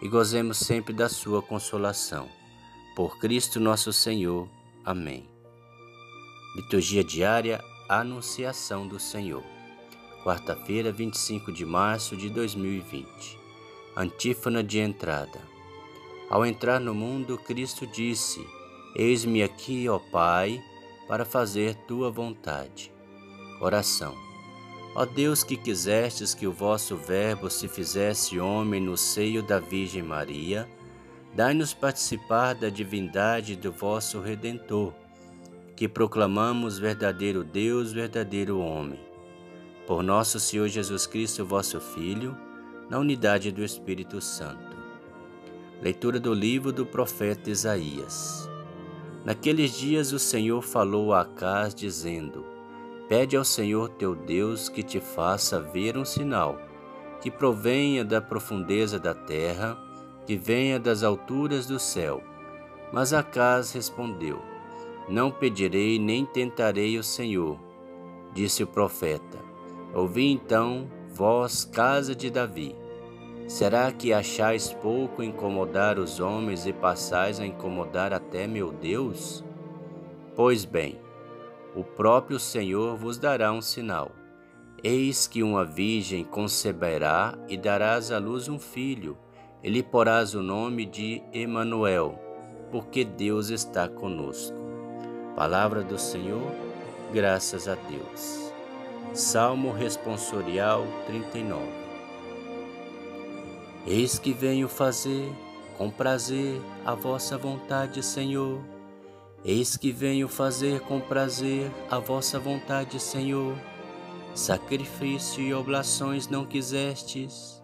e gozemos sempre da sua consolação. Por Cristo nosso Senhor. Amém. Liturgia diária Anunciação do Senhor. Quarta-feira, 25 de março de 2020. Antífona de entrada. Ao entrar no mundo, Cristo disse: Eis-me aqui, ó Pai, para fazer tua vontade. Oração. Ó Deus que quisestes que o vosso Verbo se fizesse homem no seio da Virgem Maria, dai-nos participar da divindade do vosso Redentor, que proclamamos verdadeiro Deus, verdadeiro homem. Por nosso Senhor Jesus Cristo, vosso Filho, na unidade do Espírito Santo. Leitura do livro do profeta Isaías. Naqueles dias o Senhor falou a Acás, dizendo: Pede ao Senhor teu Deus que te faça ver um sinal, que provenha da profundeza da terra, que venha das alturas do céu. Mas Acas respondeu: Não pedirei nem tentarei o Senhor. Disse o profeta: Ouvi então, vós, casa de Davi. Será que achais pouco incomodar os homens e passais a incomodar até meu Deus? Pois bem, o próprio Senhor vos dará um sinal. Eis que uma virgem conceberá e darás à luz um filho, e lhe porás o nome de Emanuel, porque Deus está conosco. Palavra do Senhor, graças a Deus. Salmo responsorial 39. Eis que venho fazer com prazer a vossa vontade, Senhor Eis que venho fazer com prazer a vossa vontade, Senhor. Sacrifício e oblações não quisestes,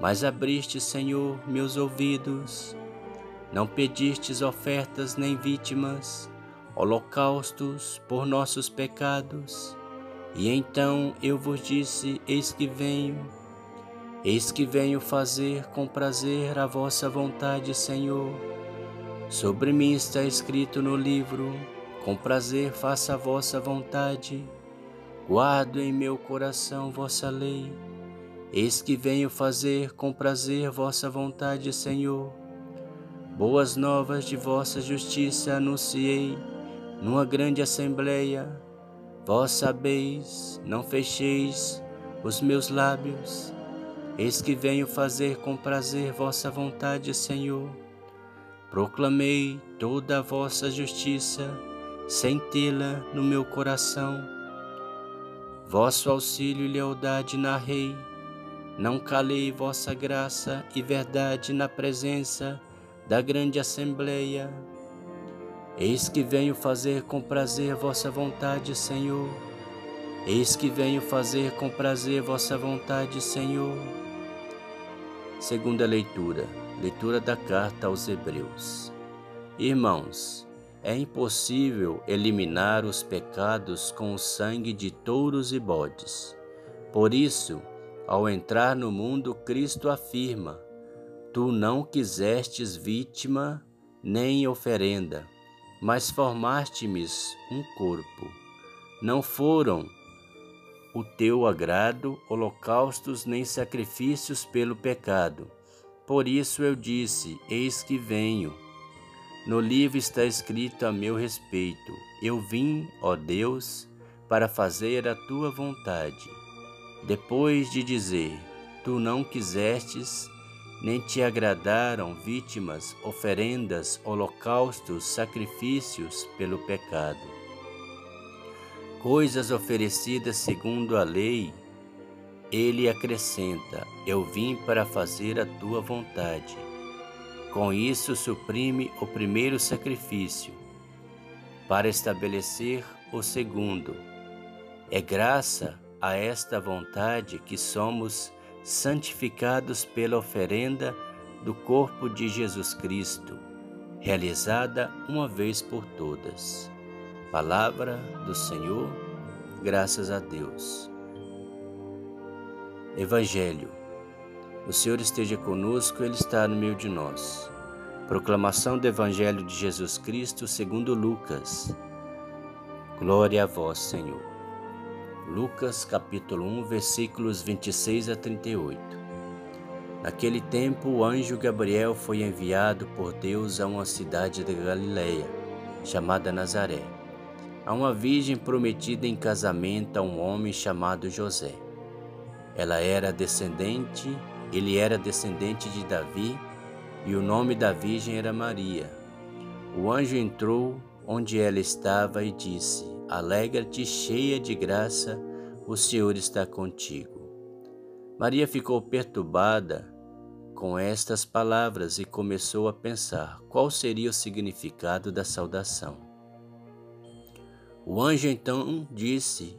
mas abriste, Senhor, meus ouvidos. Não pedistes ofertas nem vítimas, holocaustos por nossos pecados. E então eu vos disse: Eis que venho. Eis que venho fazer com prazer a vossa vontade, Senhor. Sobre mim está escrito no livro: com prazer faça a vossa vontade. Guardo em meu coração vossa lei. Eis que venho fazer com prazer vossa vontade, Senhor. Boas novas de vossa justiça anunciei numa grande assembleia. Vós sabeis, não fecheis os meus lábios. Eis que venho fazer com prazer vossa vontade, Senhor. Proclamei toda a vossa justiça, sem tê-la no meu coração. Vosso auxílio e lealdade narrei, não calei vossa graça e verdade na presença da grande assembleia. Eis que venho fazer com prazer vossa vontade, Senhor. Eis que venho fazer com prazer vossa vontade, Senhor. Segunda leitura. Leitura da carta aos Hebreus. Irmãos, é impossível eliminar os pecados com o sangue de touros e bodes. Por isso, ao entrar no mundo, Cristo afirma: Tu não quisestes vítima nem oferenda, mas formaste-me um corpo. Não foram o teu agrado holocaustos nem sacrifícios pelo pecado por isso eu disse: Eis que venho. No livro está escrito a meu respeito: Eu vim, ó Deus, para fazer a tua vontade. Depois de dizer: Tu não quisestes, nem te agradaram vítimas, oferendas, holocaustos, sacrifícios pelo pecado. Coisas oferecidas segundo a lei, ele acrescenta: Eu vim para fazer a tua vontade. Com isso, suprime o primeiro sacrifício, para estabelecer o segundo. É graça a esta vontade que somos santificados pela oferenda do corpo de Jesus Cristo, realizada uma vez por todas. Palavra do Senhor, graças a Deus. Evangelho. O Senhor esteja conosco, Ele está no meio de nós. Proclamação do Evangelho de Jesus Cristo segundo Lucas. Glória a vós, Senhor. Lucas capítulo 1, versículos 26 a 38. Naquele tempo, o anjo Gabriel foi enviado por Deus a uma cidade de Galiléia, chamada Nazaré, a uma virgem prometida em casamento a um homem chamado José. Ela era descendente, ele era descendente de Davi, e o nome da virgem era Maria. O anjo entrou onde ela estava e disse: Alegra-te, cheia de graça, o Senhor está contigo. Maria ficou perturbada com estas palavras e começou a pensar qual seria o significado da saudação. O anjo então disse: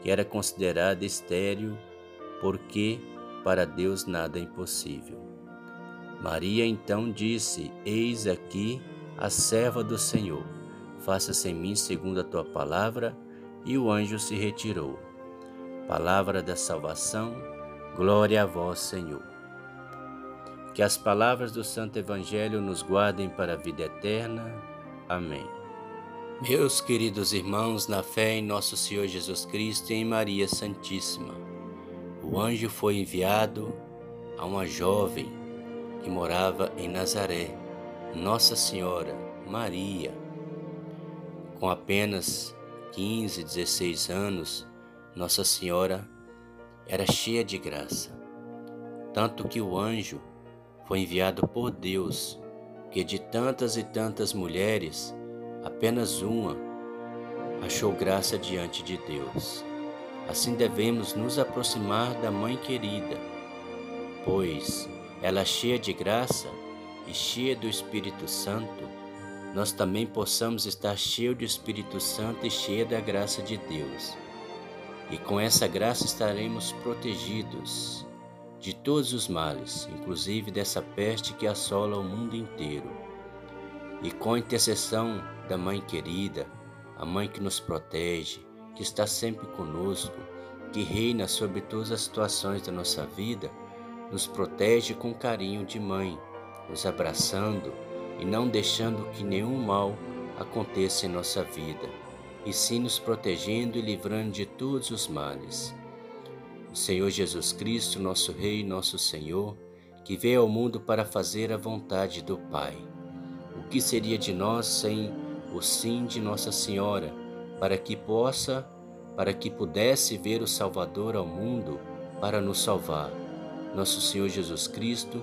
que era considerada estéril, porque para Deus nada é impossível. Maria então disse: Eis aqui a serva do Senhor, faça-se em mim segundo a tua palavra. E o anjo se retirou. Palavra da salvação Glória a vós, Senhor. Que as palavras do Santo Evangelho nos guardem para a vida eterna. Amém. Meus queridos irmãos, na fé em nosso Senhor Jesus Cristo e em Maria Santíssima, o anjo foi enviado a uma jovem que morava em Nazaré, Nossa Senhora Maria. Com apenas 15, 16 anos, Nossa Senhora era cheia de graça, tanto que o anjo foi enviado por Deus, que de tantas e tantas mulheres, apenas uma achou graça diante de Deus. Assim devemos nos aproximar da Mãe querida, pois ela cheia de graça e cheia do Espírito Santo, nós também possamos estar cheio do Espírito Santo e cheia da graça de Deus e com essa graça estaremos protegidos de todos os males, inclusive dessa peste que assola o mundo inteiro. E com a intercessão da Mãe querida, a Mãe que nos protege, que está sempre conosco, que reina sobre todas as situações da nossa vida, nos protege com carinho de mãe, nos abraçando e não deixando que nenhum mal aconteça em nossa vida e sim nos protegendo e livrando de todos os males. O Senhor Jesus Cristo, nosso Rei nosso Senhor, que veio ao mundo para fazer a vontade do Pai. Que seria de nós sem o sim de Nossa Senhora, para que possa, para que pudesse ver o Salvador ao mundo para nos salvar? Nosso Senhor Jesus Cristo,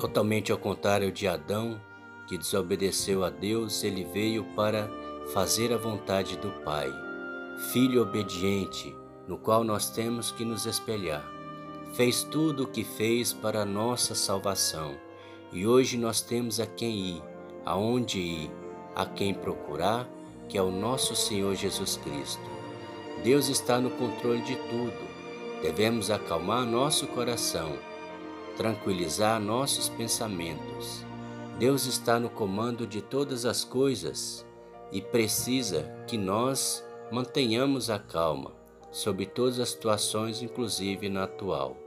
totalmente ao contrário de Adão, que desobedeceu a Deus, ele veio para fazer a vontade do Pai, filho obediente, no qual nós temos que nos espelhar. Fez tudo o que fez para a nossa salvação, e hoje nós temos a quem ir, aonde ir, a quem procurar, que é o nosso Senhor Jesus Cristo. Deus está no controle de tudo. Devemos acalmar nosso coração, tranquilizar nossos pensamentos. Deus está no comando de todas as coisas e precisa que nós mantenhamos a calma sobre todas as situações, inclusive na atual.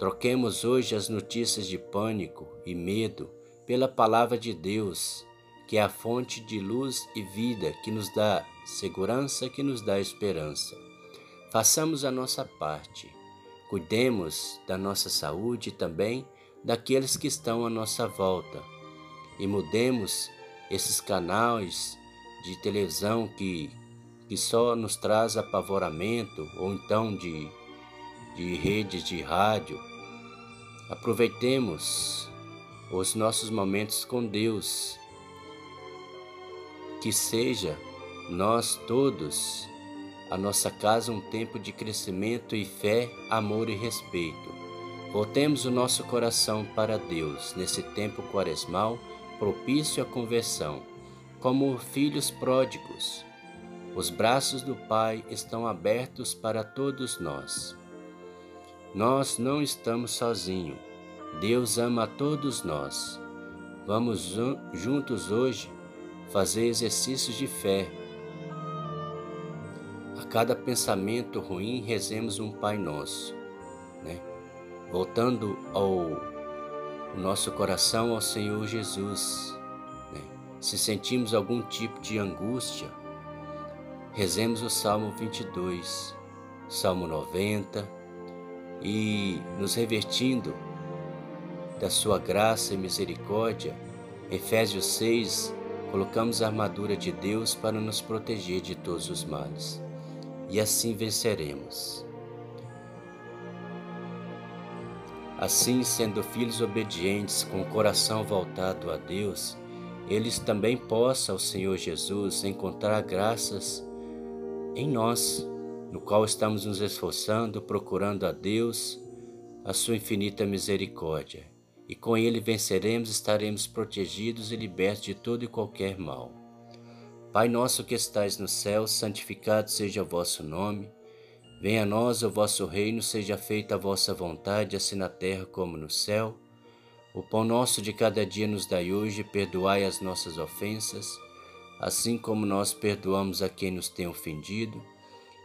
Troquemos hoje as notícias de pânico e medo pela palavra de Deus, que é a fonte de luz e vida que nos dá segurança, que nos dá esperança. Façamos a nossa parte. Cuidemos da nossa saúde e também daqueles que estão à nossa volta. E mudemos esses canais de televisão que, que só nos traz apavoramento ou então de, de redes de rádio Aproveitemos os nossos momentos com Deus. Que seja nós todos, a nossa casa, um tempo de crescimento e fé, amor e respeito. Voltemos o nosso coração para Deus nesse tempo quaresmal propício à conversão, como filhos pródigos. Os braços do Pai estão abertos para todos nós. Nós não estamos sozinhos. Deus ama a todos nós. Vamos juntos hoje fazer exercícios de fé. A cada pensamento ruim, rezemos um Pai Nosso. Né? Voltando ao nosso coração ao Senhor Jesus. Né? Se sentimos algum tipo de angústia, rezemos o Salmo 22, Salmo 90 e nos revertindo da sua graça e misericórdia, Efésios 6, colocamos a armadura de Deus para nos proteger de todos os males. E assim venceremos. Assim, sendo filhos obedientes, com o coração voltado a Deus, eles também possam, ao Senhor Jesus, encontrar graças em nós no qual estamos nos esforçando, procurando a Deus, a sua infinita misericórdia, e com ele venceremos, estaremos protegidos e libertos de todo e qualquer mal. Pai nosso que estais no céu, santificado seja o vosso nome. Venha a nós o vosso reino, seja feita a vossa vontade, assim na terra como no céu. O pão nosso de cada dia nos dai hoje, perdoai as nossas ofensas, assim como nós perdoamos a quem nos tem ofendido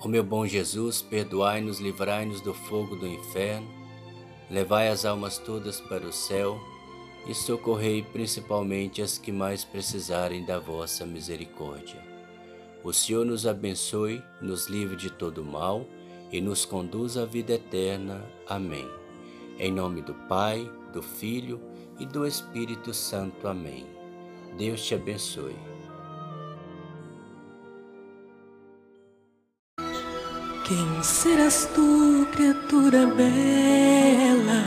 Ó meu bom Jesus, perdoai-nos, livrai-nos do fogo do inferno, levai as almas todas para o céu e socorrei principalmente as que mais precisarem da vossa misericórdia. O Senhor nos abençoe, nos livre de todo mal e nos conduz à vida eterna. Amém. Em nome do Pai, do Filho e do Espírito Santo. Amém. Deus te abençoe. Quem serás tu, criatura bela,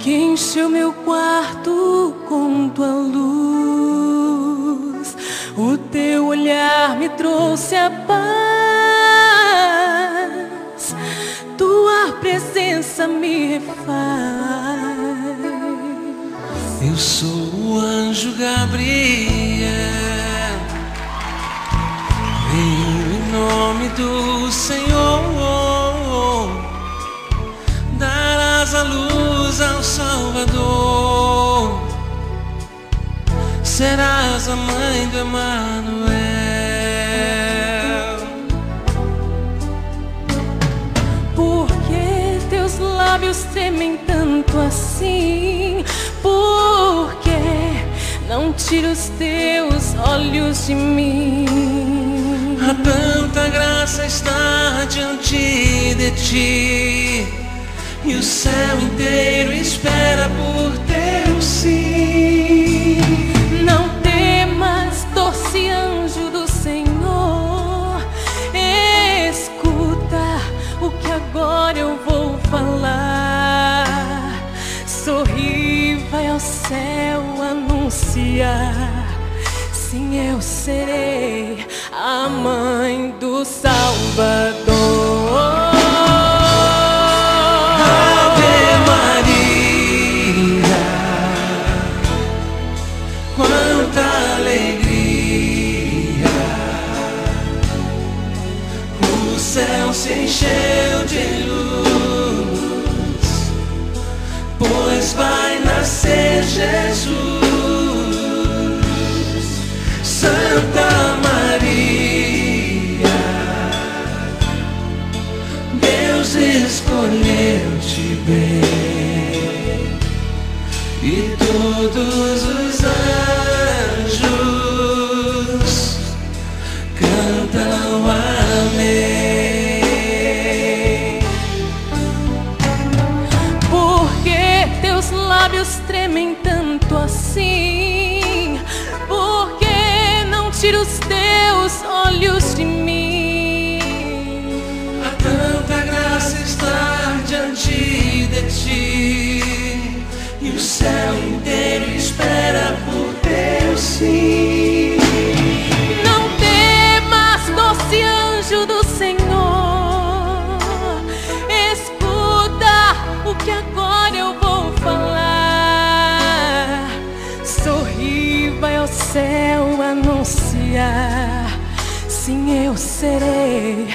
que encheu meu quarto com tua luz? O teu olhar me trouxe a paz, tua presença me refaz. Eu sou o anjo Gabriel nome do Senhor darás a luz ao Salvador, serás a mãe do Emanuel. Por que teus lábios tremem tanto assim? Por que não tira os teus olhos de mim? Tanta graça está diante de ti. E o céu inteiro espera por teu sim. Não temas, doce anjo do Senhor. Escuta o que agora eu vou falar. Sorri, vai ao céu anunciar. Sim, eu serei a mãe do Salvador. serei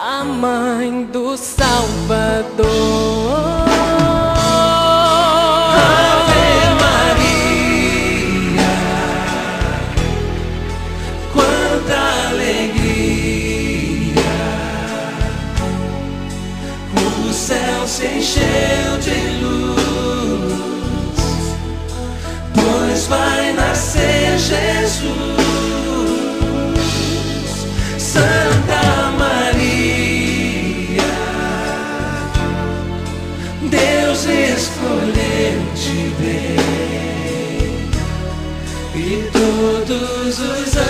a mãe do Salvador. Ave Maria, quanta alegria! O céu se encheu de luz, pois vai nascer Jesus. Jesus.